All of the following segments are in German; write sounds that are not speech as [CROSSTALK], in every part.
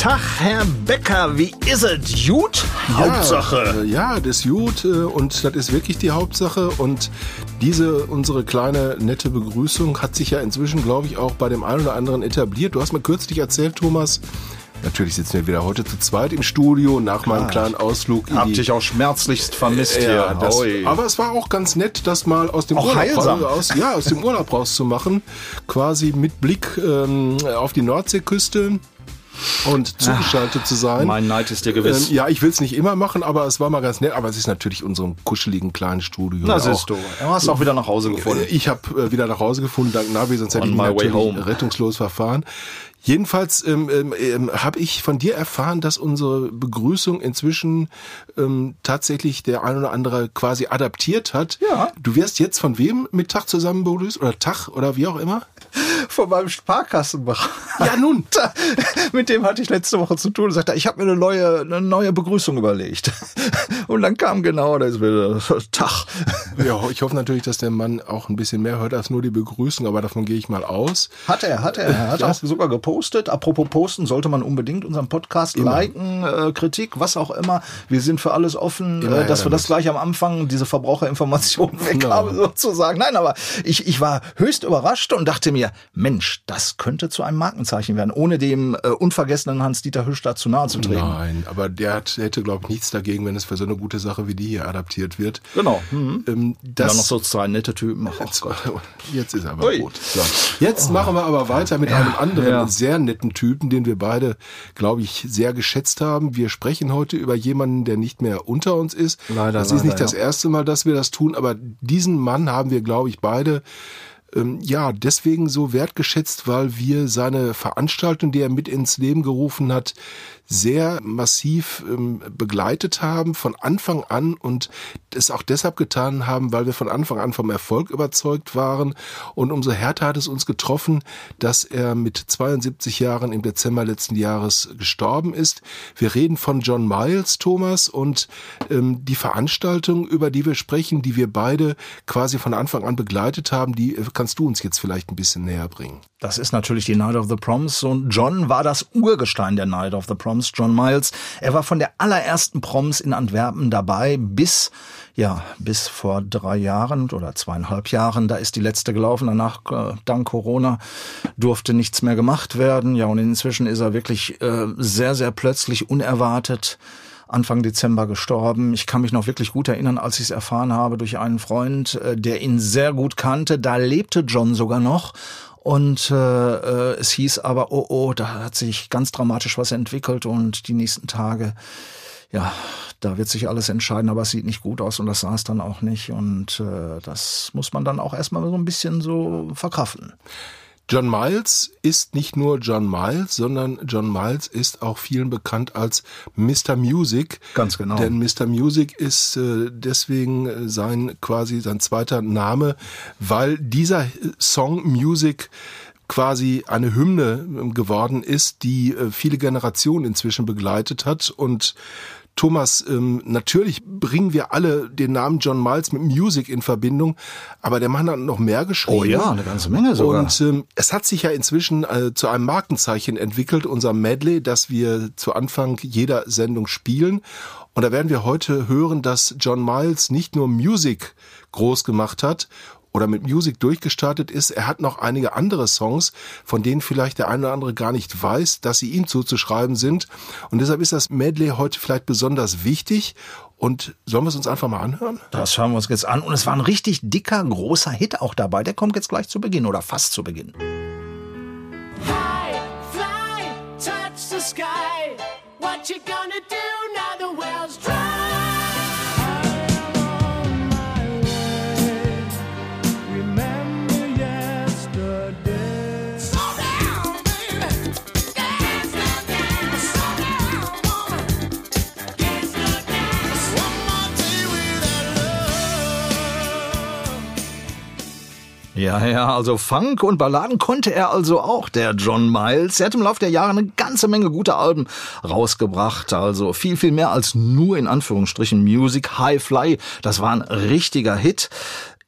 Tag, Herr Becker, wie ist es? Hauptsache. Ja, äh, ja, das ist gut äh, und das ist wirklich die Hauptsache. Und diese, unsere kleine nette Begrüßung hat sich ja inzwischen, glaube ich, auch bei dem einen oder anderen etabliert. Du hast mir kürzlich erzählt, Thomas, Natürlich sitzen wir wieder heute zu zweit im Studio nach Klar. meinem kleinen Ausflug. Hab dich auch schmerzlichst vermisst äh, hier. Das, aber es war auch ganz nett, das mal aus dem auch Urlaub heilsam. Aus, ja, aus dem Urlaub rauszumachen. Quasi mit Blick ähm, auf die Nordseeküste und zugeschaltet Ach, zu sein. Mein Neid ist dir gewiss. Ähm, ja, ich will es nicht immer machen, aber es war mal ganz nett. Aber es ist natürlich unserem kuscheligen kleinen Studio. Na, siehst du. Du hast auch wieder nach Hause gefunden. Ich habe äh, wieder nach Hause gefunden, dank Navi, sonst hätte ich natürlich rettungslos verfahren. Jedenfalls ähm, ähm, ähm, habe ich von dir erfahren, dass unsere Begrüßung inzwischen ähm, tatsächlich der ein oder andere quasi adaptiert hat. Ja. Du wirst jetzt von wem mit Tag zusammen begrüßt oder Tag oder wie auch immer? Von meinem Sparkassenberater. Ja, nun. [LAUGHS] mit dem hatte ich letzte Woche zu tun und sagte, ich habe mir eine neue, eine neue Begrüßung überlegt. [LAUGHS] Und dann kam genau das wieder Tag. Ja, ich hoffe natürlich, dass der Mann auch ein bisschen mehr hört als nur die Begrüßung, aber davon gehe ich mal aus. Hat er, hat er. Er hat ja. auch sogar gepostet. Apropos posten, sollte man unbedingt unseren Podcast immer. liken, äh, Kritik, was auch immer. Wir sind für alles offen, äh, dass wir das gleich am Anfang, diese Verbraucherinformationen [LAUGHS] weg genau. haben sozusagen. Nein, aber ich, ich war höchst überrascht und dachte mir, Mensch, das könnte zu einem Markenzeichen werden, ohne dem äh, unvergessenen Hans-Dieter Hüsch da zu nahe zu treten. Nein, aber der hat, hätte, glaube ich, nichts dagegen, wenn es für so eine gute Sache wie die hier adaptiert wird. Genau. Mhm. Ähm, das ja, noch so zwei nette Typen. Ach, jetzt, [LAUGHS] jetzt ist aber Ui. gut. So. Jetzt oh. machen wir aber weiter mit ja, einem anderen ja. sehr netten Typen, den wir beide, glaube ich, sehr geschätzt haben. Wir sprechen heute über jemanden, der nicht mehr unter uns ist. Leider. Das ist leider, nicht das erste Mal, dass wir das tun, aber diesen Mann haben wir, glaube ich, beide ähm, ja, deswegen so wertgeschätzt, weil wir seine Veranstaltung, die er mit ins Leben gerufen hat, sehr massiv ähm, begleitet haben von Anfang an und es auch deshalb getan haben, weil wir von Anfang an vom Erfolg überzeugt waren und umso härter hat es uns getroffen, dass er mit 72 Jahren im Dezember letzten Jahres gestorben ist. Wir reden von John Miles, Thomas, und ähm, die Veranstaltung, über die wir sprechen, die wir beide quasi von Anfang an begleitet haben, die äh, kannst du uns jetzt vielleicht ein bisschen näher bringen. Das ist natürlich die Night of the Proms und John war das Urgestein der Night of the Proms. John Miles. Er war von der allerersten Proms in Antwerpen dabei bis, ja, bis vor drei Jahren oder zweieinhalb Jahren. Da ist die letzte gelaufen. Danach, äh, dank Corona, durfte nichts mehr gemacht werden. Ja, und inzwischen ist er wirklich äh, sehr, sehr plötzlich unerwartet Anfang Dezember gestorben. Ich kann mich noch wirklich gut erinnern, als ich es erfahren habe durch einen Freund, äh, der ihn sehr gut kannte. Da lebte John sogar noch und äh, äh, es hieß aber, oh, oh, da hat sich ganz dramatisch was entwickelt und die nächsten Tage, ja, da wird sich alles entscheiden, aber es sieht nicht gut aus und das sah es dann auch nicht. Und äh, das muss man dann auch erstmal so ein bisschen so verkraften. John Miles ist nicht nur John Miles, sondern John Miles ist auch vielen bekannt als Mr. Music. Ganz genau. Denn Mr. Music ist äh, deswegen äh, sein quasi sein zweiter Name, weil dieser Song Music quasi eine Hymne geworden ist, die äh, viele Generationen inzwischen begleitet hat und Thomas, ähm, natürlich bringen wir alle den Namen John Miles mit Music in Verbindung, aber der Mann hat noch mehr geschrieben. Oh ja, eine ganze Menge sogar. Und ähm, es hat sich ja inzwischen äh, zu einem Markenzeichen entwickelt, unser Medley, das wir zu Anfang jeder Sendung spielen. Und da werden wir heute hören, dass John Miles nicht nur Music groß gemacht hat oder mit Music durchgestartet ist. Er hat noch einige andere Songs, von denen vielleicht der eine oder andere gar nicht weiß, dass sie ihm zuzuschreiben sind. Und deshalb ist das Medley heute vielleicht besonders wichtig. Und sollen wir es uns einfach mal anhören? Das schauen wir uns jetzt an. Und es war ein richtig dicker, großer Hit auch dabei. Der kommt jetzt gleich zu Beginn oder fast zu Beginn. High, fly, touch the sky. What you gonna do Ja, ja, also Funk und Balladen konnte er also auch, der John Miles. Er hat im Laufe der Jahre eine ganze Menge gute Alben rausgebracht. Also viel, viel mehr als nur in Anführungsstrichen Music. High Fly, das war ein richtiger Hit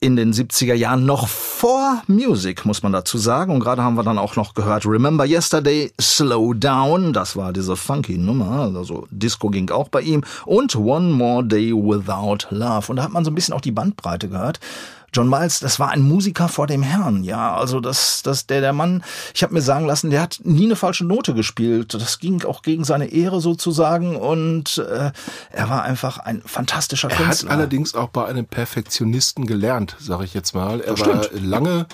in den 70er Jahren noch vor Music, muss man dazu sagen. Und gerade haben wir dann auch noch gehört Remember Yesterday, Slow Down. Das war diese funky Nummer. Also Disco ging auch bei ihm. Und One More Day Without Love. Und da hat man so ein bisschen auch die Bandbreite gehört. John Miles, das war ein Musiker vor dem Herrn, ja, also das, das, der, der Mann, ich habe mir sagen lassen, der hat nie eine falsche Note gespielt. Das ging auch gegen seine Ehre sozusagen und äh, er war einfach ein fantastischer Er Künstler. hat allerdings auch bei einem Perfektionisten gelernt, sage ich jetzt mal. Er war lange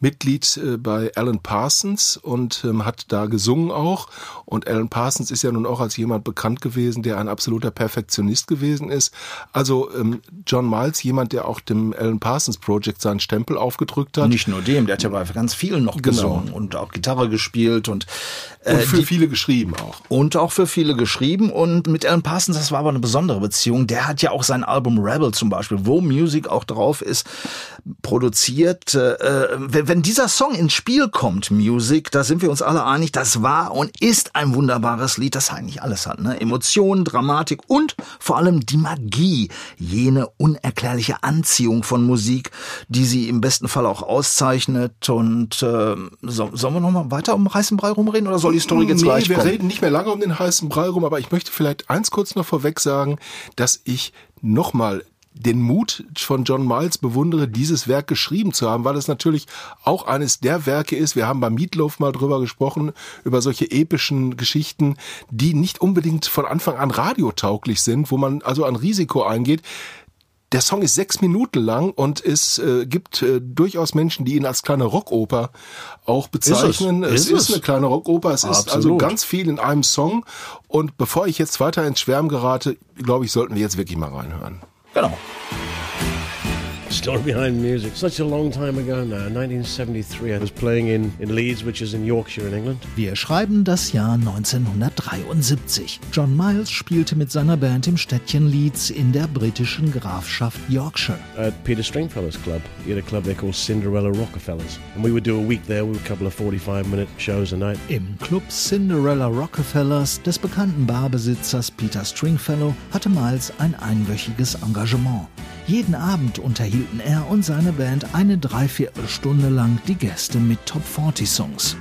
Mitglied äh, bei Alan Parsons und ähm, hat da gesungen auch. Und Alan Parsons ist ja nun auch als jemand bekannt gewesen, der ein absoluter Perfektionist gewesen ist. Also ähm, John Miles, jemand, der auch dem Alan Parsons Project seinen Stempel aufgedrückt hat. Nicht nur dem, der hat ja bei ganz vielen noch Genau. gesungen und auch Gitarre gespielt und äh, und für die- viele geschrieben auch. und auch für viele geschrieben. Und mit Alan Parsons, das war aber eine besondere Beziehung. Der hat ja auch sein Album Rebel zum Beispiel, wo Music auch drauf ist, produziert. Äh, wenn, dieser Song ins Spiel kommt, Music, da sind wir uns alle einig, das war und ist ein wunderbares Lied, das eigentlich alles hat. Ne? Emotionen, Dramatik und vor allem die Magie, jene unerklärliche Anziehung von Musik, die sie im besten Fall auch auszeichnet. Und äh, so, sollen wir noch mal weiter um heißen Brei rumreden oder soll die Story jetzt nee, gleich wir kommen? reden nicht mehr lange um den heißen Brei rum, aber ich möchte vielleicht eins kurz noch vorweg sagen, dass ich nochmal den Mut von John Miles bewundere, dieses Werk geschrieben zu haben, weil es natürlich auch eines der Werke ist. Wir haben bei Meatloaf mal drüber gesprochen, über solche epischen Geschichten, die nicht unbedingt von Anfang an radiotauglich sind, wo man also ein Risiko eingeht. Der Song ist sechs Minuten lang und es äh, gibt äh, durchaus Menschen, die ihn als kleine Rockoper auch bezeichnen. Ist es? es Ist es? eine kleine Rockoper. Es ist also Absolut. ganz viel in einem Song. Und bevor ich jetzt weiter ins Schwärmen gerate, glaube ich, sollten wir jetzt wirklich mal reinhören. Genau. Story behind music. Such a long time ago now, 1973. I was playing in, in Leeds, which is in Yorkshire in England. Wir schreiben das Jahr 1973. John Miles spielte mit seiner Band im Städtchen Leeds in der britischen Grafschaft Yorkshire. At Peter Stringfellow's club. He had a club there called Cinderella Rockefellers. And we would do a week there with a couple of 45 minute shows a night. Im Club Cinderella Rockefellers des bekannten Barbesitzers Peter Stringfellow hatte Miles ein einwöchiges Engagement. Jeden Abend unterhielten er und seine Band eine Dreiviertelstunde lang die Gäste mit Top 40 Songs.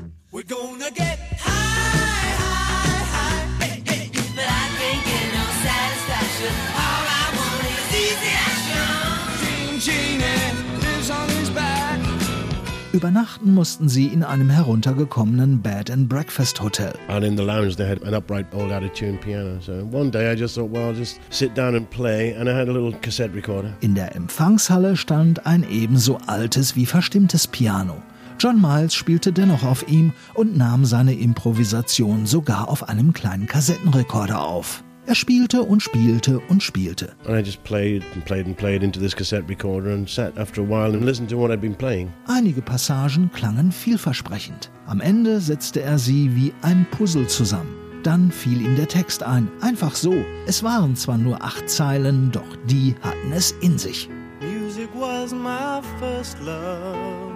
Übernachten mussten sie in einem heruntergekommenen Bed and Breakfast Hotel. And in the lounge, they had an upright old out of tune piano. So one day I just thought, well, I'll just sit down and play. And I had a little cassette recorder. In der Empfangshalle stand ein ebenso altes wie verstimmtes Piano. John Miles spielte dennoch auf ihm und nahm seine Improvisation sogar auf einem kleinen Kassettenrekorder auf. Er spielte und spielte und spielte. And I just played and played and played into this cassette recorder and sat after a while and listened to what I'd been playing. Einige Passagen klangen vielversprechend. Am Ende setzte er sie wie ein Puzzle zusammen. Dann fiel ihm der Text ein, einfach so. Es waren zwar nur acht Zeilen, doch die hatten es in sich. Music was my first love,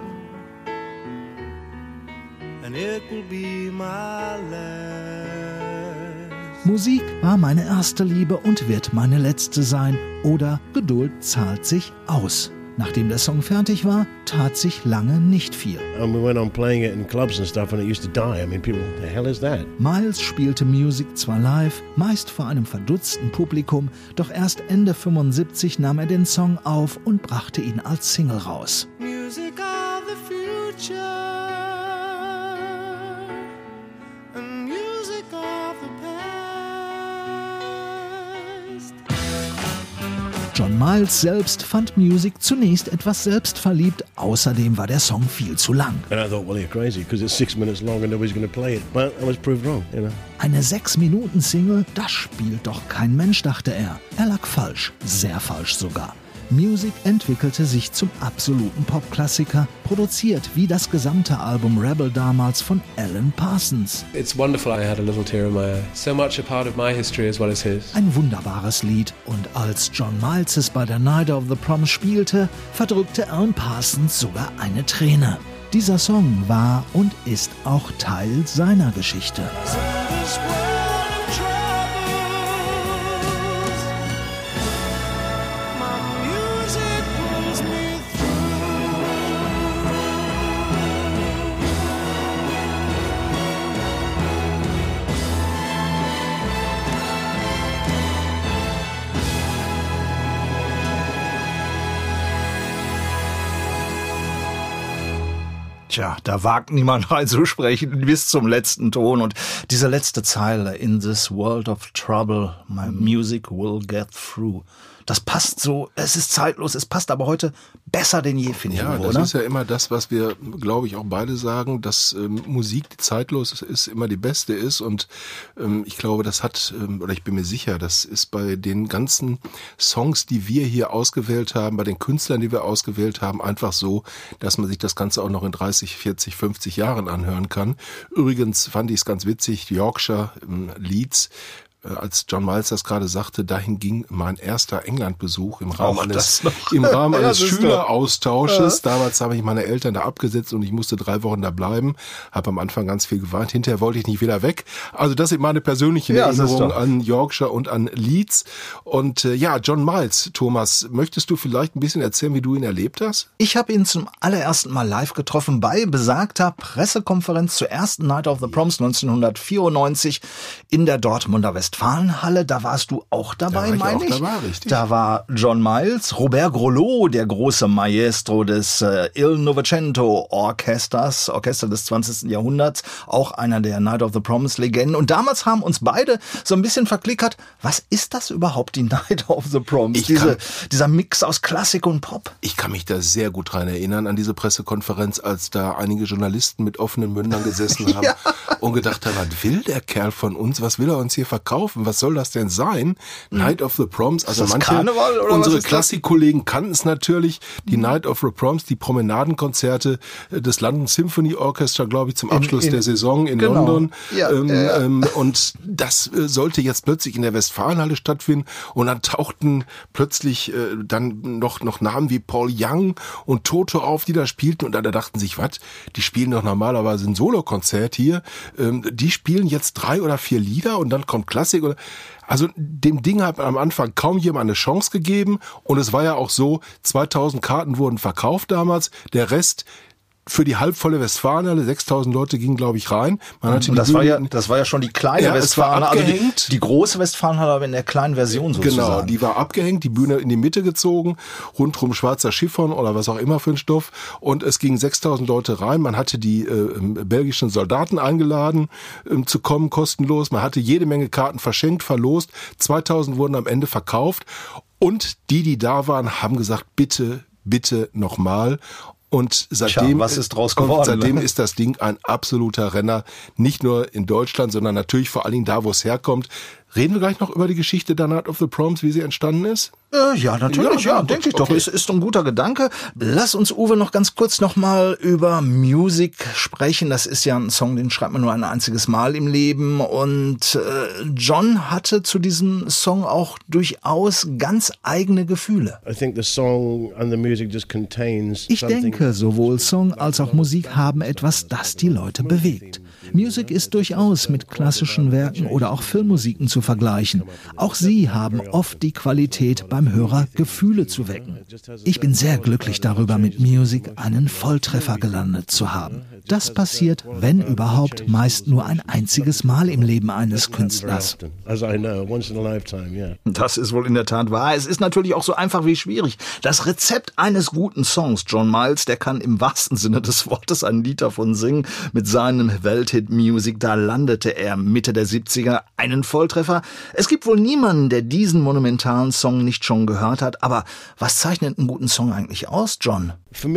and it will be my last. Musik war meine erste Liebe und wird meine letzte sein. Oder Geduld zahlt sich aus. Nachdem der Song fertig war, tat sich lange nicht viel. Miles spielte Music zwar live, meist vor einem verdutzten Publikum, doch erst Ende 75 nahm er den Song auf und brachte ihn als Single raus. Music of the future, John Miles selbst fand Music zunächst etwas selbstverliebt, außerdem war der Song viel zu lang. And I thought, well, you're crazy because it's six minutes long and nobody's going to play it. But I was proved wrong, you know. Eine 6-Minuten-Single, das spielt doch kein Mensch, dachte er. Er lag falsch, sehr falsch sogar. Music entwickelte sich zum absoluten Popklassiker, produziert wie das gesamte Album Rebel damals von Alan Parsons. It's wonderful I had a little tear in my eye. So much a part of my history as well as his. Ein wunderbares Lied und als John Miles es bei der Night of the Proms spielte, verdrückte Alan Parsons sogar eine Träne. Dieser Song war und ist auch Teil seiner Geschichte. Tja, da wagt niemand [LAUGHS] reinzusprechen bis zum letzten Ton. Und diese letzte Zeile, in this world of trouble, my music will get through. Das passt so, es ist zeitlos, es passt aber heute besser denn je, finde ich, Ja, irgendwo, das oder? ist ja immer das, was wir, glaube ich, auch beide sagen, dass ähm, Musik, die zeitlos ist, immer die beste ist. Und ähm, ich glaube, das hat, ähm, oder ich bin mir sicher, das ist bei den ganzen Songs, die wir hier ausgewählt haben, bei den Künstlern, die wir ausgewählt haben, einfach so, dass man sich das Ganze auch noch in 30, 40, 50 Jahren anhören kann. Übrigens fand ich es ganz witzig, Yorkshire, ähm, Leeds, als John Miles das gerade sagte, dahin ging mein erster Englandbesuch im Rahmen Auch eines, [LAUGHS] im Rahmen [LAUGHS] Ja, eines doch- Schüleraustausches. Damals habe ich meine Eltern da abgesetzt und ich musste drei Wochen da bleiben. Habe am Anfang ganz viel geweint. Hinterher wollte ich nicht wieder weg. Also das sind meine persönlichen Ja, Erinnerungen an Yorkshire und an Leeds. Und äh, ja, John Miles, Thomas, möchtest du vielleicht ein bisschen erzählen, wie du ihn erlebt hast? Ich habe ihn zum allerersten Mal live getroffen bei besagter Pressekonferenz zur ersten Night of the Proms 1994 in der Dortmunder Westfalenhalle. Da warst du auch dabei, ich meine auch ich. dabei, richtig. Da war John Miles, Robert Grolot, der große Maestro des äh, Il Novecento Orchesters, Orchester des 20. Jahrhunderts, auch einer der Night of the Proms Legenden. Und damals haben uns beide so ein bisschen verklickert, was ist das überhaupt, die [LAUGHS] Night of the Proms? Ich Diese, kann- dieser Mix aus Klassik und Pop. Ich kann mich da sehr gut dran erinnern an diese Pressekonferenz, als da einige Journalisten mit offenen Mündern gesessen [LAUGHS] haben und gedacht haben, was will der Kerl von uns? Was will er uns hier verkaufen? Was soll das denn sein? Night of the Proms. Also manche, Karneval unsere? Klassikkollegen kannten es natürlich. Die Night of the Proms, die Promenadenkonzerte äh, des London Symphony Orchestra, glaube ich, zum Abschluss in- der Saison in genau. London. Ja, ähm, ja. ähm, und das äh, sollte jetzt plötzlich in der Westfalenhalle stattfinden. Und dann tauchten plötzlich äh, dann noch, noch Namen wie Paul Young und Toto auf, die da spielten. Und dann da dachten sich, was? Die spielen doch normalerweise ein Solokonzert hier. Ähm, die spielen jetzt drei oder vier Lieder und dann kommt Klassik oder. Also dem Ding hat man am Anfang kaum jemand eine Chance gegeben. Und es war ja auch so, 2000 Karten wurden verkauft damals. Der Rest für die halbvolle Westfalenhalle, 6000 Leute gingen, glaube ich, rein. Man hatte Und die das war ja, das war ja schon die kleine Ja, Westfalenhalle, also die, abgehängt. die große Westfalenhalle, aber in der kleinen Version sozusagen. Genau, die war abgehängt, die Bühne in die Mitte gezogen, rundrum schwarzer Chiffon oder was auch immer für ein Stoff. Und es gingen 6000 Leute rein. Man hatte die äh, ähm, belgischen Soldaten eingeladen, ähm, zu kommen, kostenlos. Man hatte jede Menge Karten verschenkt, verlost. 2000 wurden am Ende verkauft. Und die, die da waren, haben gesagt, bitte, bitte nochmal. Und seitdem, was ist [LAUGHS] geworden, Seitdem ne? ist das Ding ein absoluter Renner. Nicht nur in Deutschland, sondern natürlich vor allen Dingen da, wo es herkommt. Reden wir gleich noch über die Geschichte der Night of the Proms, wie sie entstanden ist? Äh, ja, natürlich, Ja, ja, gut, denke ich doch. okay. Ist, ist ein guter Gedanke. Lass uns, Uwe, noch ganz kurz nochmal über Music sprechen. Das ist ja ein Song, den schreibt man nur ein einziges Mal im Leben. Und äh, John hatte zu diesem Song auch durchaus ganz eigene Gefühle. I think the song and the music just contains Ich denke, sowohl Song als auch Musik haben etwas, das die Leute bewegt. Music ist durchaus mit klassischen Werken oder auch Filmmusiken zu vergleichen. Auch sie haben oft die Qualität, beim Hörer Gefühle zu wecken. Ich bin sehr glücklich darüber, mit Music einen Volltreffer gelandet zu haben. Das passiert, wenn überhaupt, meist nur ein einziges Mal im Leben eines Künstlers. Das ist wohl in der Tat wahr. Es ist natürlich auch so einfach wie schwierig. Das Rezept eines guten Songs, John Miles, der kann im wahrsten Sinne des Wortes ein Lied davon singen, mit seinem Welthit Hit Music, da landete er Mitte der 70er einen Volltreffer. Es gibt wohl niemanden, der diesen monumentalen Song nicht schon gehört hat, aber was zeichnet einen guten Song eigentlich aus, John? Für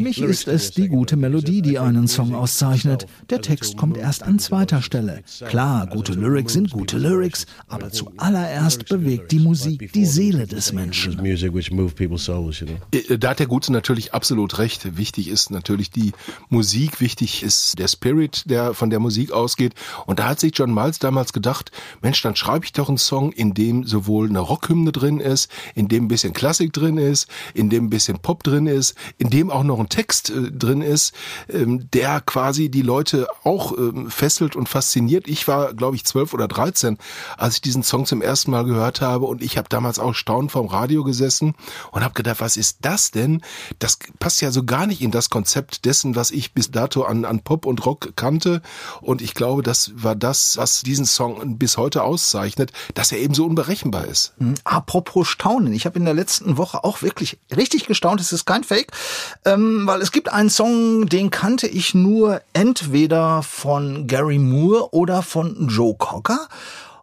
mich ist es die gute Melodie, die einen Song auszeichnet. Der Text kommt erst an zweiter Stelle. Klar, gute Lyrics sind gute Lyrics, aber zuallererst bewegt die Musik die Seele des Menschen. Know. Äh, Da hat der Gute natürlich absolut recht. Wichtig ist natürlich die Musik, wichtig ist der Spirit, der von der Musik ausgeht. Und da hat sich John Miles damals gedacht, Mensch, dann schreibe ich doch einen Song, in dem sowohl eine Rockhymne drin ist, in dem ein bisschen Klassik drin ist, in dem ein bisschen Pop drin ist, in dem auch noch ein Text äh, drin ist, ähm, der quasi die Leute auch ähm, fesselt und fasziniert. Ich war, glaube ich, zwölf oder dreizehn, als ich diesen Song zum ersten Mal gehört habe und ich habe damals auch staunend vorm Radio gesessen und habe gedacht, was ist das denn? Das passt ja so gar nicht in das Konzept dessen, was ich bis dato an, an Pop und Rock kannte. Und ich glaube, das war das, was diesen Song bis heute auszeichnet, dass er eben so unberechenbar ist. Apropos Staunen, ich habe in der letzten Woche auch wirklich richtig gestaunt, es ist kein Fake, ähm, weil es gibt einen Song, den kannte ich nur entweder von Gary Moore oder von Joe Cocker.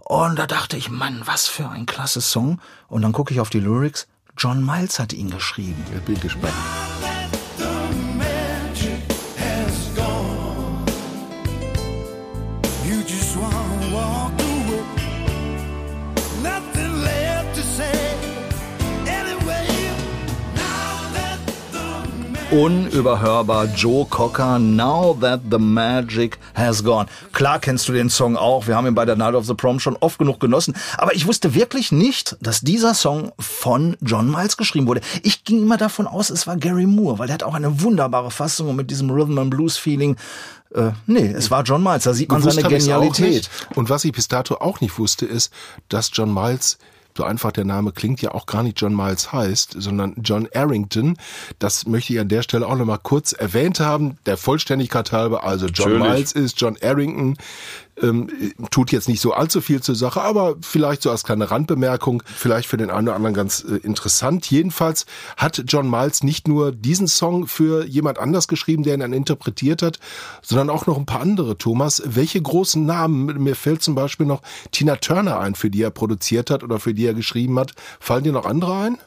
Und da dachte ich, Mann, was für ein klasse Song. Und dann gucke ich auf die Lyrics, John Miles hat ihn geschrieben. Ich bin gespannt. Unüberhörbar Joe Cocker, Now That the Magic Has Gone. Klar kennst du den Song auch, wir haben ihn bei der Night of the Prom schon oft genug genossen, aber ich wusste wirklich nicht, dass dieser Song von John Miles geschrieben wurde. Ich ging immer davon aus, es war Gary Moore, weil der hat auch eine wunderbare Fassung und mit diesem Rhythm and Blues Feeling. Äh, nee, es war John Miles, da sieht man Gewusst seine Genialität. Und was ich bis dato auch nicht wusste, ist, dass John Miles so einfach der Name klingt, ja auch gar nicht John Miles heißt, sondern John Arrington. Das möchte ich an der Stelle auch nochmal kurz erwähnt haben. Der Vollständigkeit halber, also John Natürlich. Miles ist John Arrington. Ähm, tut jetzt nicht so allzu viel zur Sache, aber vielleicht so als kleine Randbemerkung, vielleicht für den einen oder anderen ganz äh, interessant. Jedenfalls hat John Miles nicht nur diesen Song für jemand anders geschrieben, der ihn dann interpretiert hat, sondern auch noch ein paar andere. Thomas, welche großen Namen, mir fällt zum Beispiel noch Tina Turner ein, für die er produziert hat oder für die er geschrieben hat. Fallen dir noch andere ein?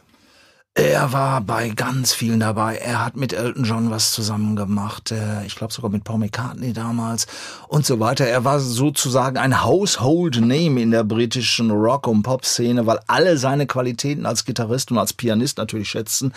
Er war bei ganz vielen dabei. Er hat mit Elton John was zusammen gemacht. Äh, Ich glaube sogar mit Paul McCartney damals und so weiter. Er war sozusagen ein Household Name in der britischen Rock- und Pop-Szene, weil alle seine Qualitäten als Gitarrist und als Pianist natürlich schätzen.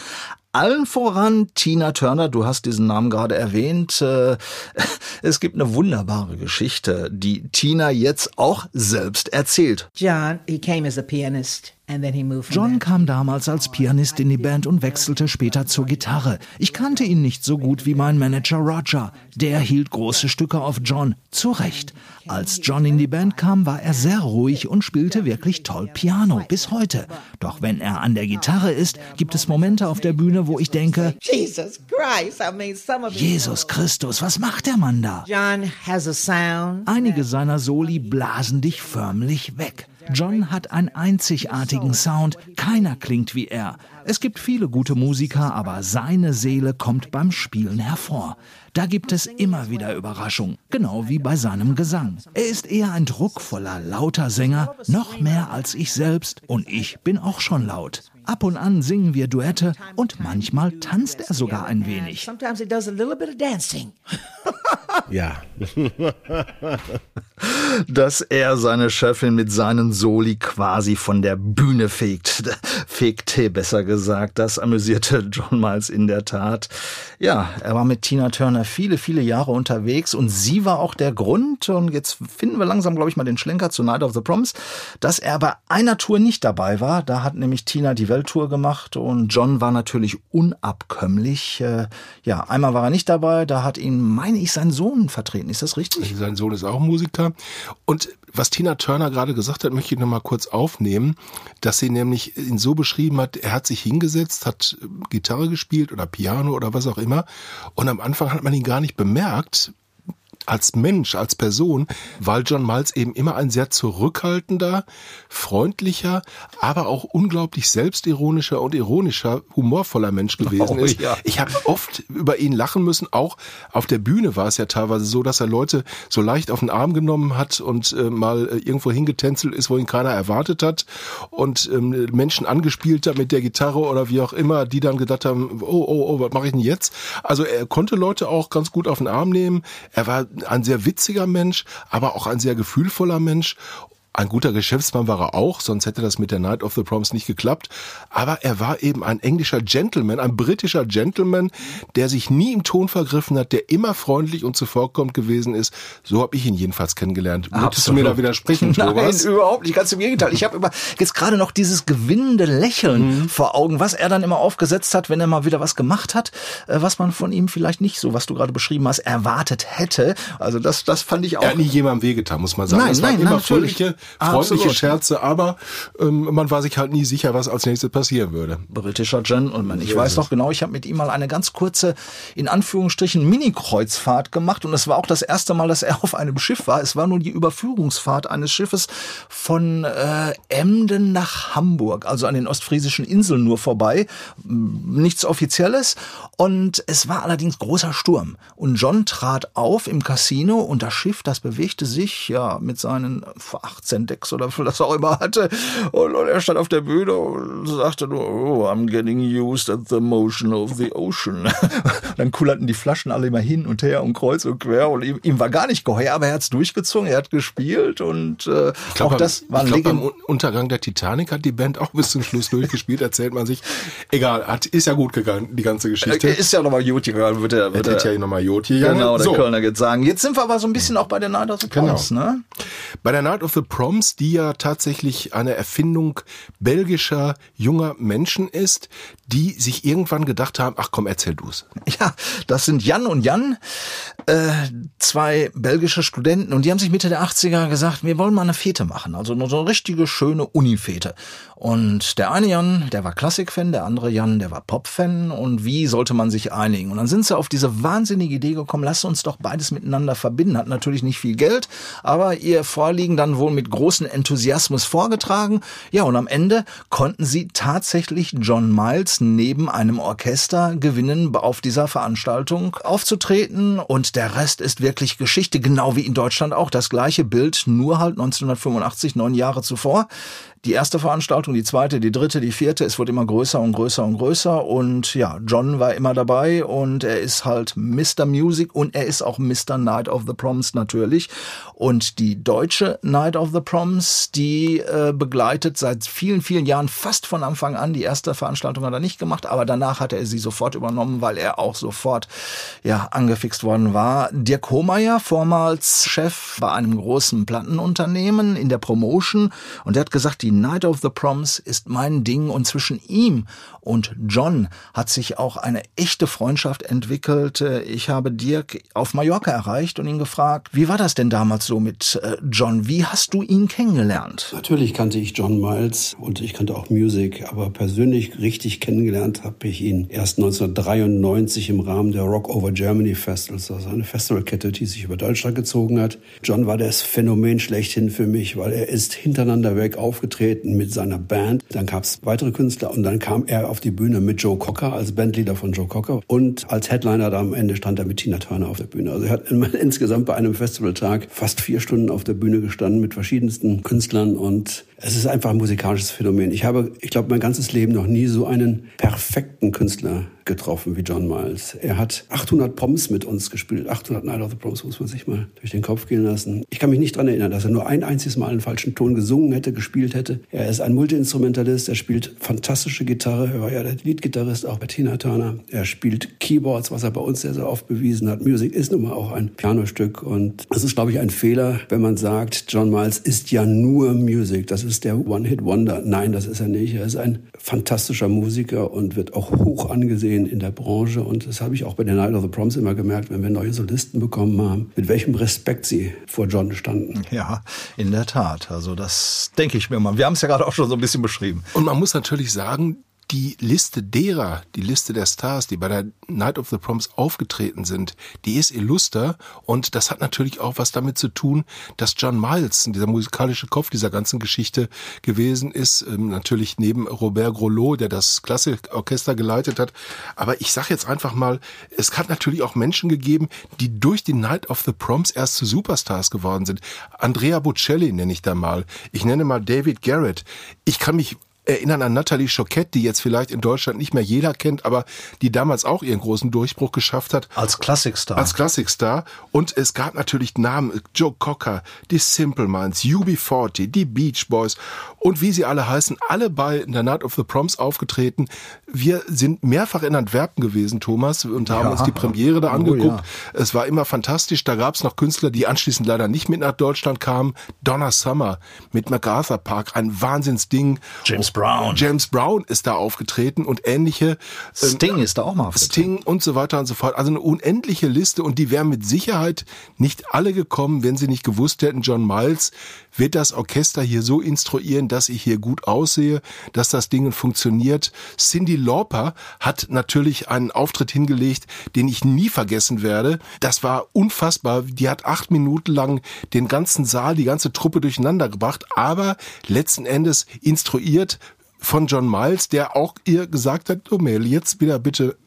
Allen voran Tina Turner, du hast diesen Namen gerade erwähnt. Äh, [LAUGHS] Es gibt eine wunderbare Geschichte, die Tina jetzt auch selbst erzählt. John, he came as a pianist and then he moved from John kam damals als Pianist in die Band und wechselte später zur Gitarre. Ich kannte ihn nicht so gut wie mein Manager Roger. Der hielt große Stücke auf John. Zu Recht. Als John in die Band kam, war er sehr ruhig und spielte wirklich toll Piano, bis heute. Doch wenn er an der Gitarre ist, gibt es Momente auf der Bühne, wo ich denke, Jesus Christ, I mean, some of it- Jesus Christus, was macht der Mann da? John has a sound. Einige seiner Soli blasen dich förmlich weg. John hat einen einzigartigen Sound, keiner klingt wie er. Es gibt viele gute Musiker, aber seine Seele kommt beim Spielen hervor. Da gibt es immer wieder Überraschungen, genau wie bei seinem Gesang. Er ist eher ein druckvoller, lauter Sänger, noch mehr als ich selbst, und ich bin auch schon laut. Ab und an singen wir Duette und manchmal tanzt er sogar ein wenig. Sometimes he does a little bit of dancing. [LAUGHS] Yeah. [LAUGHS] dass er seine Chefin mit seinen Soli quasi von der Bühne fegt. [LAUGHS] Fegte, besser gesagt. Das amüsierte John Miles in der Tat. Ja, er war mit Tina Turner viele, viele Jahre unterwegs und sie war auch der Grund, und jetzt finden wir langsam, glaube ich, mal den Schlenker zu Night of the Proms, dass er bei einer Tour nicht dabei war. Da hat nämlich Tina die Welttour gemacht und John war natürlich unabkömmlich. Äh, Ja, einmal war er nicht dabei, da hat ihn, meine ich, sein Sohn vertreten. Ist das richtig? Sein Sohn ist auch Musiker. Und was Tina Turner gerade gesagt hat, möchte ich noch mal kurz aufnehmen, dass sie nämlich ihn so beschrieben hat, er hat sich hingesetzt, hat äh, Gitarre gespielt oder Piano oder was auch immer. Und am Anfang hat man ihn gar nicht bemerkt, als Mensch, als Person, weil John Miles eben immer ein sehr zurückhaltender, freundlicher, aber auch unglaublich selbstironischer und ironischer, humorvoller Mensch gewesen Oh, ist. ja. Ich habe oft über ihn lachen müssen. Auch auf der Bühne war es ja teilweise so, dass er Leute so leicht auf den Arm genommen hat und äh, mal äh, irgendwo hingetänzelt ist, wo ihn keiner erwartet hat und ähm, Menschen angespielt hat mit der Gitarre oder wie auch immer, die dann gedacht haben, oh, oh, oh, was mache ich denn jetzt? Also er konnte Leute auch ganz gut auf den Arm nehmen. Er war ein sehr witziger Mensch, aber auch ein sehr gefühlvoller Mensch. Ein guter Geschäftsmann war er auch, sonst hätte das mit der Night of the Proms nicht geklappt. Aber er war eben ein englischer Gentleman, ein britischer Gentleman, der sich nie im Ton vergriffen hat, der immer freundlich und zuvorkommend gewesen ist. So habe ich ihn jedenfalls kennengelernt. Würdest du mir da widersprechen, [LAUGHS] Nein, Thomas? überhaupt nicht. Ganz im Gegenteil. Ich habe immer jetzt gerade noch dieses gewinnende Lächeln Mhm. vor Augen, was er dann immer aufgesetzt hat, wenn er mal wieder was gemacht hat, äh, was man von ihm vielleicht nicht so, was du gerade beschrieben hast, erwartet hätte. Also das, das fand ich auch. Er hat nie jemandem wehgetan, muss man sagen. Nein, es waren nein, immer natürlich. fröhliche, freundliche Absolut. Scherze, aber ähm, man war sich halt nie sicher, was als nächstes passieren würde. britischer Gentleman. Ich weiß noch genau, ich habe mit ihm mal eine ganz kurze, in Anführungsstrichen, Mini-Kreuzfahrt gemacht und es war auch das erste Mal, dass er [LAUGHS] auf einem Schiff war. Es war nur die Überführungsfahrt eines Schiffes von äh, Emden nach Hamburg, also an den ostfriesischen Inseln nur vorbei. Nichts Offizielles. Und es war allerdings großer Sturm. Und John trat auf im Casino und das Schiff, das bewegte sich ja mit seinen 18 Decks oder viel das auch immer hatte. Und, und er stand auf der Bühne und sagte nur, oh, I'm getting used at the motion of the ocean. [LAUGHS] Dann kullerten die Flaschen alle immer hin und her und kreuz und quer und ihm, ihm war gar nicht geheuer, aber er hat's durchgezogen, er hat gespielt und äh, glaub, auch das war ein ich glaub, Untergang der Titanic hat die Band auch bis zum Schluss durchgespielt, erzählt man sich. Egal, hat, ist ja gut gegangen, die ganze Geschichte. Ist ja nochmal gut gegangen, wird er, wird er, ja nochmal Jod hier gegangen. Genau, der so. Kölner geht sagen. Jetzt sind wir aber so ein bisschen auch bei der Night of the Genau. Proms, ne? Bei der Night of the Proms, die ja tatsächlich eine Erfindung belgischer junger Menschen ist, die sich irgendwann gedacht haben, ach komm, erzähl du's. Ja, das sind Jan und Jan, äh, zwei belgische Studenten und die haben sich Mitte der 80er gesagt, wir wollen mal eine Fete machen, also nur so eine richtige schöne Uni-Fete. Und der eine Jan, der war Klassik-Fan, der andere Jan, der war Pop-Fan und wie sollte man sich einigen? Und dann sind sie auf diese wahnsinnige Idee gekommen, lass uns doch beides miteinander verbinden. Hat natürlich nicht viel Geld, aber ihr Vorliegen dann wohl mit großem Enthusiasmus vorgetragen. Ja, und am Ende konnten sie tatsächlich John Miles neben einem Orchester gewinnen, auf dieser Veranstaltung aufzutreten. Und der Rest ist wirklich Geschichte, genau wie in Deutschland auch. Das gleiche Bild, nur halt 1985, neun Jahre zuvor. Die erste Veranstaltung, die zweite, die dritte, die vierte, es wird immer größer und größer und größer und ja, John war immer dabei und er ist halt Mr. Music und er ist auch Mr. Night of the Proms natürlich und die deutsche Night of the Proms, die äh, begleitet seit vielen, vielen Jahren fast von Anfang an. Die erste Veranstaltung hat er nicht gemacht, aber danach hat er sie sofort übernommen, weil er auch sofort ja angefixt worden war. Dirk Hohmeier, vormals Chef bei einem großen Plattenunternehmen in der Promotion und der hat gesagt, die Night of the Proms ist mein Ding und zwischen ihm und John hat sich auch eine echte Freundschaft entwickelt. Äh, Ich habe Dirk auf Mallorca erreicht und ihn gefragt, wie war das denn damals so mit äh, John? Wie hast du ihn kennengelernt? Natürlich kannte ich John Miles und ich kannte auch Music, aber persönlich richtig kennengelernt habe ich ihn erst 1993 im Rahmen der Rock Over Germany Festivals, also eine Festivalkette, die sich über Deutschland gezogen hat. John war das Phänomen schlechthin für mich, weil er ist hintereinander weg aufgetreten mit seiner Band. Dann gab es weitere Künstler und dann kam er auf die Bühne mit Joe Cocker als Bandleader von Joe Cocker und als Headliner da am Ende stand er mit Tina Turner auf der Bühne. Also er hat [LAUGHS] insgesamt bei einem Festivaltag fast vier Stunden auf der Bühne gestanden mit verschiedensten Künstlern und es ist einfach ein musikalisches Phänomen. Ich habe, ich glaube, mein ganzes Leben noch nie so einen perfekten Künstler getroffen wie John Miles. Er hat 800 Proms mit uns gespielt. 800 Night of the Proms muss man sich mal durch den Kopf gehen lassen. Ich kann mich nicht dran erinnern, dass er nur ein einziges Mal einen falschen Ton gesungen hätte, gespielt hätte. Er ist ein Multiinstrumentalist. Er spielt fantastische Gitarre. Er war ja der Leadgitarrist auch bei Tina Turner. Er spielt Keyboards, was er bei uns sehr, sehr oft bewiesen hat. Musik ist nun mal auch ein Pianostück. Und es ist, glaube ich, ein Fehler, wenn man sagt, John Miles ist ja nur Music. Das ist der One-Hit-Wonder. Nein, das ist er nicht. Er ist ein fantastischer Musiker und wird auch hoch angesehen in der Branche. Und das habe ich auch bei der Night of the Proms immer gemerkt, wenn wir neue Solisten bekommen haben, mit welchem Respekt sie vor John standen. Ja, in der Tat. Also das denke ich mir mal. Wir haben es ja gerade auch schon so ein bisschen beschrieben. Und man muss natürlich sagen, die Liste derer, die Liste der Stars, die bei der Night of the Proms aufgetreten sind, die ist illuster und das hat natürlich auch was damit zu tun, dass John Miles, dieser musikalische Kopf dieser ganzen Geschichte gewesen ist, ähm, natürlich neben Robert Grolot, der das Klassikorchester geleitet hat. Aber ich sage jetzt einfach mal, es hat natürlich auch Menschen gegeben, die durch die Night of the Proms erst zu Superstars geworden sind. Andrea Bocelli nenne ich da mal. Ich nenne mal David Garrett. Ich kann mich erinnern an Natalie Choquette, die jetzt vielleicht in Deutschland nicht mehr jeder kennt, aber die damals auch ihren großen Durchbruch geschafft hat. Als Klassikstar. Als Klassikstar. Und es gab natürlich Namen, Joe Cocker, die Simple Minds, UB40, die Beach Boys und wie sie alle heißen, alle bei der Night of the Proms aufgetreten. Wir sind mehrfach in Antwerpen gewesen, Thomas, und haben Ja. uns die Premiere da Oh, angeguckt. ja. Es war immer fantastisch. Da gab es noch Künstler, die anschließend leider nicht mit nach Deutschland kamen. Donna Summer mit MacArthur Park, ein Wahnsinnsding. James Brown. James Brown ist da aufgetreten und ähnliche. ähm, Sting ist da auch mal aufgetreten. Sting und so weiter und so fort. Also eine unendliche Liste und die wären mit Sicherheit nicht alle gekommen, wenn sie nicht gewusst hätten, John Miles wird das Orchester hier so instruieren, dass ich hier gut aussehe, dass das Ding funktioniert. Cindy Lauper hat natürlich einen Auftritt hingelegt, den ich nie vergessen werde. Das war unfassbar. Die hat acht Minuten lang den ganzen Saal, die ganze Truppe durcheinander gebracht, aber letzten Endes instruiert von John Miles, der auch ihr gesagt hat, oh Mel, jetzt wieder bitte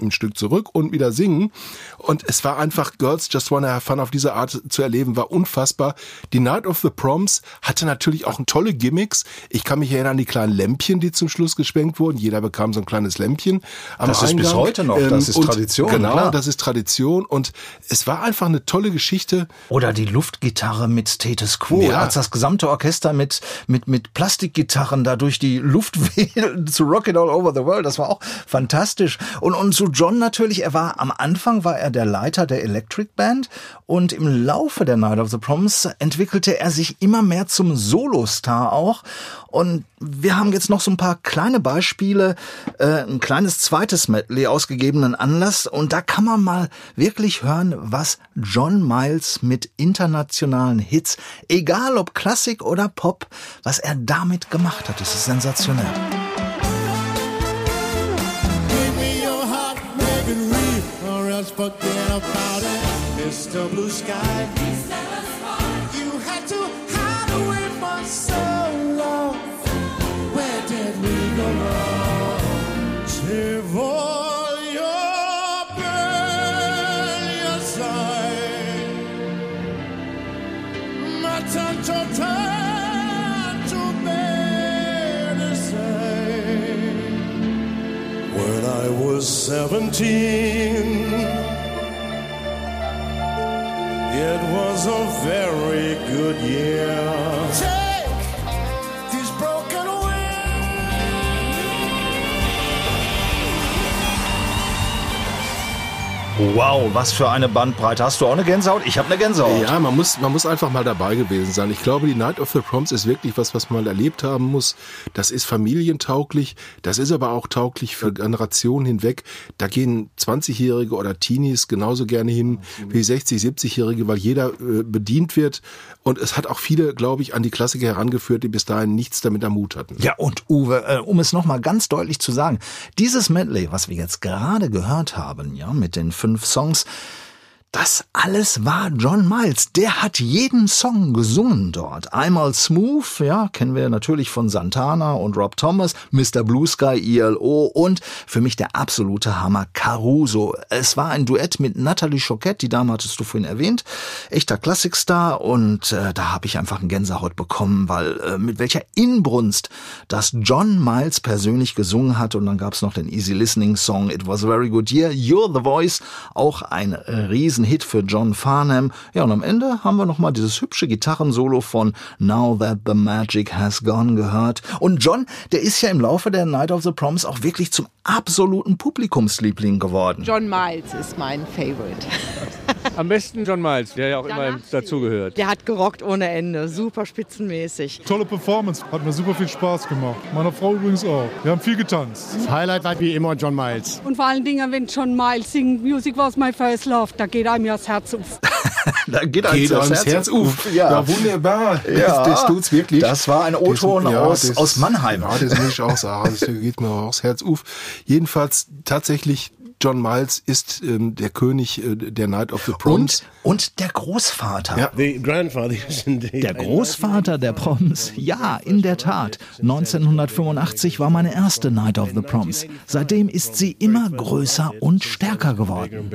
ein Stück zurück und wieder singen. Und es war einfach Girls Just Wanna Have Fun auf diese Art zu erleben, war unfassbar. Die Night of the Proms hatte natürlich auch tolle Gimmicks. Ich kann mich erinnern an die kleinen Lämpchen, die zum Schluss geschwenkt wurden. Jeder bekam so ein kleines Lämpchen am Das ist bis Eingang. heute noch. Das ist und Tradition, Genau, klar. das ist Tradition. Und es war einfach eine tolle Geschichte. Oder die Luftgitarre mit Status Quo, Ja. als das gesamte Orchester mit, mit, mit Plastikgitarren da durch die Luft [LAUGHS] wählt zu Rock It All Over the World. Das war auch fantastisch. Und, und John natürlich, er war am Anfang war er der Leiter der Electric Band und im Laufe der Night of the Proms entwickelte er sich immer mehr zum Solostar auch. Und wir haben jetzt noch so ein paar kleine Beispiele, äh, ein kleines zweites Medley ausgegebenen Anlass. Und da kann man mal wirklich hören, was John Miles mit internationalen Hits, egal ob Klassik oder Pop, was er damit gemacht hat. Das ist sensationell. Mr. Blue Sky. You had to hide away for so long. Where did we go wrong? When I was 17, it was a very good year. Wow, was für eine Bandbreite. Hast du auch eine Gänsehaut? Ich habe eine Gänsehaut. Ja, man muss, man muss einfach mal dabei gewesen sein. Ich glaube, die Night of the Proms ist wirklich was, was man erlebt haben muss. Das ist familientauglich. Das ist aber auch tauglich für Generationen hinweg. Da gehen 20-Jährige oder Teenies genauso gerne hin wie 60, 70-Jährige, weil jeder äh, bedient wird. Und es hat auch viele, glaube ich, an die Klassiker herangeführt, die bis dahin nichts damit am Mut hatten. Ja, und Uwe, äh, um es nochmal ganz deutlich zu sagen, dieses Medley, was wir jetzt gerade gehört haben, ja, mit den fünf Songs, das alles war John Miles. Der hat jeden Song gesungen dort. Einmal Smooth, ja, kennen wir natürlich von Santana und Rob Thomas, Mr. Blue Sky, ILO und für mich der absolute Hammer Caruso. Es war ein Duett mit Natalie Choquette, die Dame hattest du vorhin erwähnt, echter Klassikstar und äh, da habe ich einfach einen Gänsehaut bekommen, weil äh, mit welcher Inbrunst das John Miles persönlich gesungen hat und dann gab es noch den Easy Listening Song It Was a Very Good Year, You're the Voice, auch ein äh, Riesenhit für John Farnham. Ja, und am Ende haben wir nochmal dieses hübsche Gitarrensolo von Now That the Magic Has Gone gehört. Und John, der ist ja im Laufe der Night of the Proms auch wirklich zum absoluten Publikumsliebling geworden. John Miles ist mein Favorite. Am besten John Miles, der ja auch immer dazugehört. Der hat gerockt ohne Ende, super spitzenmäßig. Tolle Performance, hat mir super viel Spaß gemacht. Meiner Frau übrigens auch. Wir haben viel getanzt. Das Highlight war wie immer John Miles. Und vor allen Dingen, wenn John Miles singt, Music was my first love, da geht einem ja das Herz auf. [LAUGHS] Da geht einem Geht das ans Herz Herz auf. auf. Ja. Ja, wunderbar. Ja. Das, das tut's wirklich. Das war ein O-Ton Das- aus- aus Mannheim. Ja, das muss ich auch sagen. Das geht mir auch aufs Herz auf. Jedenfalls tatsächlich, John Miles ist ähm, der König äh, der Night of the Proms. Und, und der Großvater. Ja. The grandfather [LAUGHS] is indeed. Der Großvater der Proms, ja, in der Tat. 1985 war meine erste Night of the Proms. Seitdem ist sie immer größer und stärker geworden.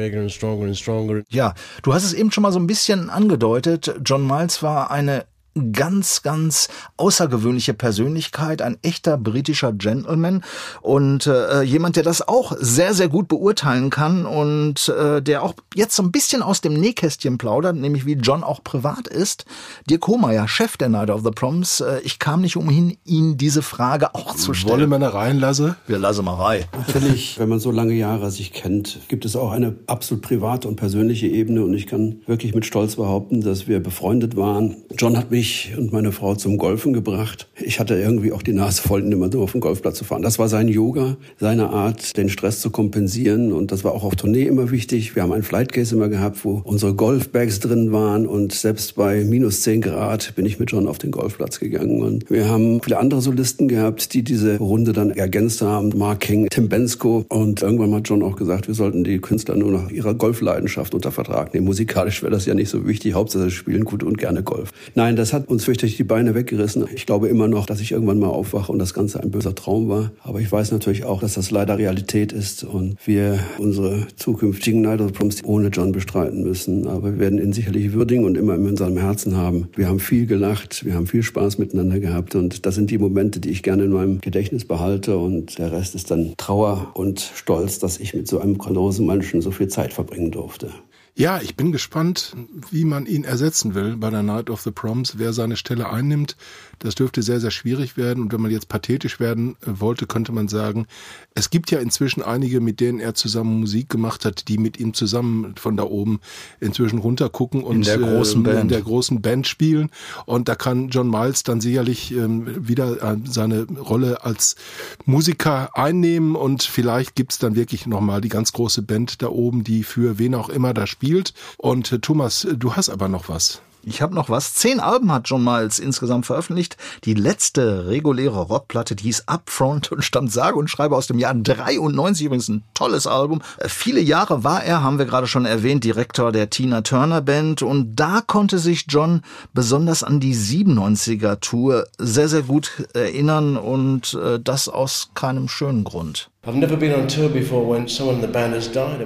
Ja, du hast es eben schon mal so ein bisschen angedeutet. John Miles war eine ganz, ganz außergewöhnliche Persönlichkeit, ein echter britischer Gentleman und äh, jemand, der das auch sehr, sehr gut beurteilen kann und äh, der auch jetzt so ein bisschen aus dem Nähkästchen plaudert, nämlich wie John auch privat ist. Dirk Hohmeier, Chef der Night of the Proms, äh, ich kam nicht umhin, ihn diese Frage auch zu stellen. Wolle man da reinlassen? Wir lassen mal rein. Natürlich, wenn man so lange Jahre sich kennt, gibt es auch eine absolut private und persönliche Ebene. Und ich kann wirklich mit Stolz behaupten, dass wir befreundet waren. John hat mich und meine Frau zum Golfen gebracht. Ich hatte irgendwie auch die Nase voll, immer nur auf den Golfplatz zu fahren. Das war sein Yoga, seine Art, den Stress zu kompensieren. Und das war auch auf Tournee immer wichtig. Wir haben ein Flightcase immer gehabt, wo unsere Golfbags drin waren. Und selbst bei minus 10 Grad bin ich mit John auf den Golfplatz gegangen. Und wir haben viele andere Solisten gehabt, die diese Runde dann ergänzt haben. Mark King, Tim Bensko. Und irgendwann hat John auch gesagt, wir sollten die Künstler nur nach ihrer Golfleidenschaft unter Vertrag nehmen. Musikalisch wäre das ja nicht so wichtig. Hauptsache, sie spielen gut und gerne Golf. Nein, das hat uns fürchterlich die Beine weggerissen. Ich glaube immer noch, dass ich irgendwann mal aufwache und das Ganze ein böser Traum war. Aber ich weiß natürlich auch, dass das leider Realität ist und wir unsere zukünftigen Night of Proms ohne John bestreiten müssen. Aber wir werden ihn sicherlich würdigen und immer in unserem Herzen haben. Wir haben viel gelacht, wir haben viel Spaß miteinander gehabt und das sind die Momente, die ich gerne in meinem Gedächtnis behalte und der Rest ist dann Trauer und Stolz, dass ich mit so einem großen Menschen so viel Zeit verbringen durfte. Ja, ich bin gespannt, wie man ihn ersetzen will bei der Night of the Proms. Wer seine Stelle einnimmt, das dürfte sehr, sehr schwierig werden. Und wenn man jetzt pathetisch werden äh, wollte, könnte man sagen, es gibt ja inzwischen einige, mit denen er zusammen Musik gemacht hat, die mit ihm zusammen von da oben inzwischen runtergucken und der großen äh, in Band. der großen Band spielen. Und da kann John Miles dann sicherlich ähm, wieder äh, seine Rolle als Musiker einnehmen und vielleicht gibt's dann wirklich nochmal die ganz große Band da oben, die für wen auch immer da spielt. Und äh, Thomas, du hast aber noch was. Ich habe noch was. Zehn Alben hat John Miles insgesamt veröffentlicht. Die letzte reguläre Rockplatte, die hieß Upfront und stammt sage und schreibe aus dem Jahr 93. Übrigens ein tolles Album. Äh, Viele Jahre war er, haben wir gerade schon erwähnt, Direktor der Tina Turner Band. Und da konnte sich John besonders an die 97er Tour sehr, sehr gut erinnern und äh, das aus keinem schönen Grund.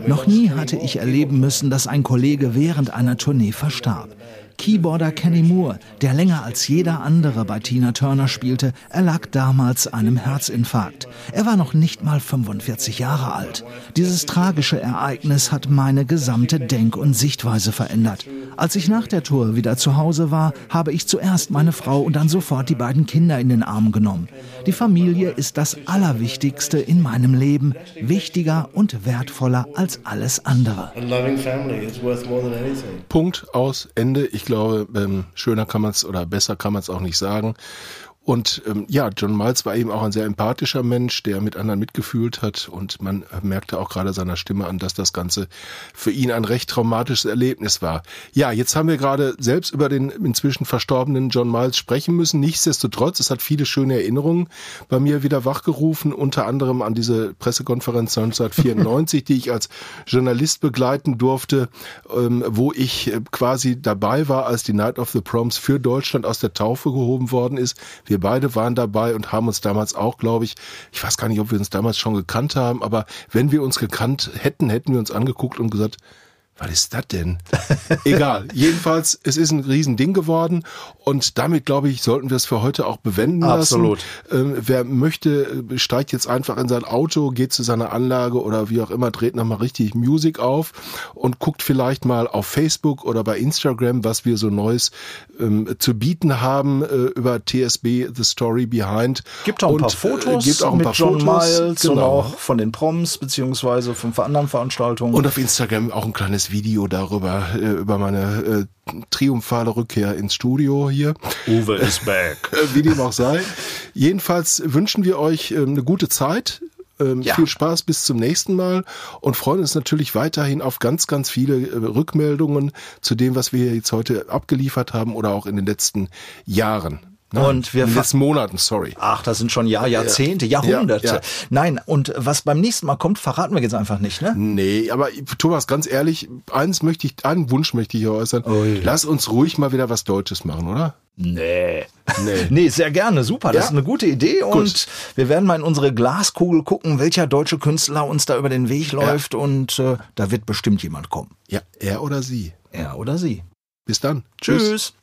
Noch nie hatte ich erleben müssen, dass ein Kollege während einer Tournee verstarb. Keyboarder Kenny Moore, der länger als jeder andere bei Tina Turner spielte, erlag damals einem Herzinfarkt. Er war noch nicht mal 45 Jahre alt. Dieses tragische Ereignis hat meine gesamte Denk- und Sichtweise verändert. Als ich nach der Tour wieder zu Hause war, habe ich zuerst meine Frau und dann sofort die beiden Kinder in den Arm genommen. Die Familie ist das Allerwichtigste in meinem Leben, wichtiger und wertvoller als alles andere. a loving family is worth more than anything. Punkt aus Ende. Ich glaube, ähm, schöner kann man es oder besser kann man es auch nicht sagen. Und ähm, ja, John Miles war eben auch ein sehr empathischer Mensch, der mit anderen mitgefühlt hat. Und man merkte auch gerade seiner Stimme an, dass das Ganze für ihn ein recht traumatisches Erlebnis war. Ja, jetzt haben wir gerade selbst über den inzwischen verstorbenen John Miles sprechen müssen. Nichtsdestotrotz, es hat viele schöne Erinnerungen bei mir wieder wachgerufen, unter anderem an diese Pressekonferenz 1994, die ich als Journalist begleiten durfte, ähm, wo ich äh, quasi dabei war, als die Night of the Proms für Deutschland aus der Taufe gehoben worden ist. Wir beide waren dabei und haben uns damals auch, glaube ich, ich weiß gar nicht, ob wir uns damals schon gekannt haben, aber wenn wir uns gekannt hätten, hätten wir uns angeguckt und gesagt, was ist das denn? [LAUGHS] Egal. Jedenfalls, es ist ein Riesending geworden und damit, glaube ich, sollten wir es für heute auch bewenden Absolut. lassen. Ähm, wer möchte, äh, steigt jetzt einfach in sein Auto, geht zu seiner Anlage oder wie auch immer, dreht nochmal richtig Musik auf und guckt vielleicht mal auf Facebook oder bei Instagram, was wir so Neues ähm, zu bieten haben äh, über TSB, The Story Behind. Gibt auch ein Und, paar äh, Fotos gibt auch ein mit paar John Fotos. Miles und Genau. auch von den Proms beziehungsweise von anderen Veranstaltungen. Und auf Instagram auch ein kleines Video darüber, äh, über meine äh, triumphale Rückkehr ins Studio hier. Uwe is back. [LAUGHS] Äh, Wie dem auch sei. Jedenfalls wünschen wir euch äh, eine gute Zeit. Ähm, Ja. Viel Spaß bis zum nächsten Mal und freuen uns natürlich weiterhin auf ganz, ganz viele äh, Rückmeldungen zu dem, was wir jetzt heute abgeliefert haben oder auch in den letzten Jahren. Und wir letzten Monaten, sorry. Ach, das sind schon Jahr, Jahrzehnte, Ja, Jahrhunderte. ja. Nein, und was beim nächsten Mal kommt, verraten wir jetzt einfach nicht, ne? Nee, aber Thomas, ganz ehrlich, eins möchte ich, einen Wunsch möchte ich hier äußern. Lass uns ruhig mal wieder was Deutsches machen, oder? Nee. Nee. [LAUGHS] Nee, sehr gerne, super. Das Ja? ist eine gute Idee und Gut. wir werden mal in unsere Glaskugel gucken, welcher deutsche Künstler uns da über den Weg läuft und äh, da wird bestimmt jemand kommen. Ja, er oder sie. Er oder sie. Bis dann. Tschüss.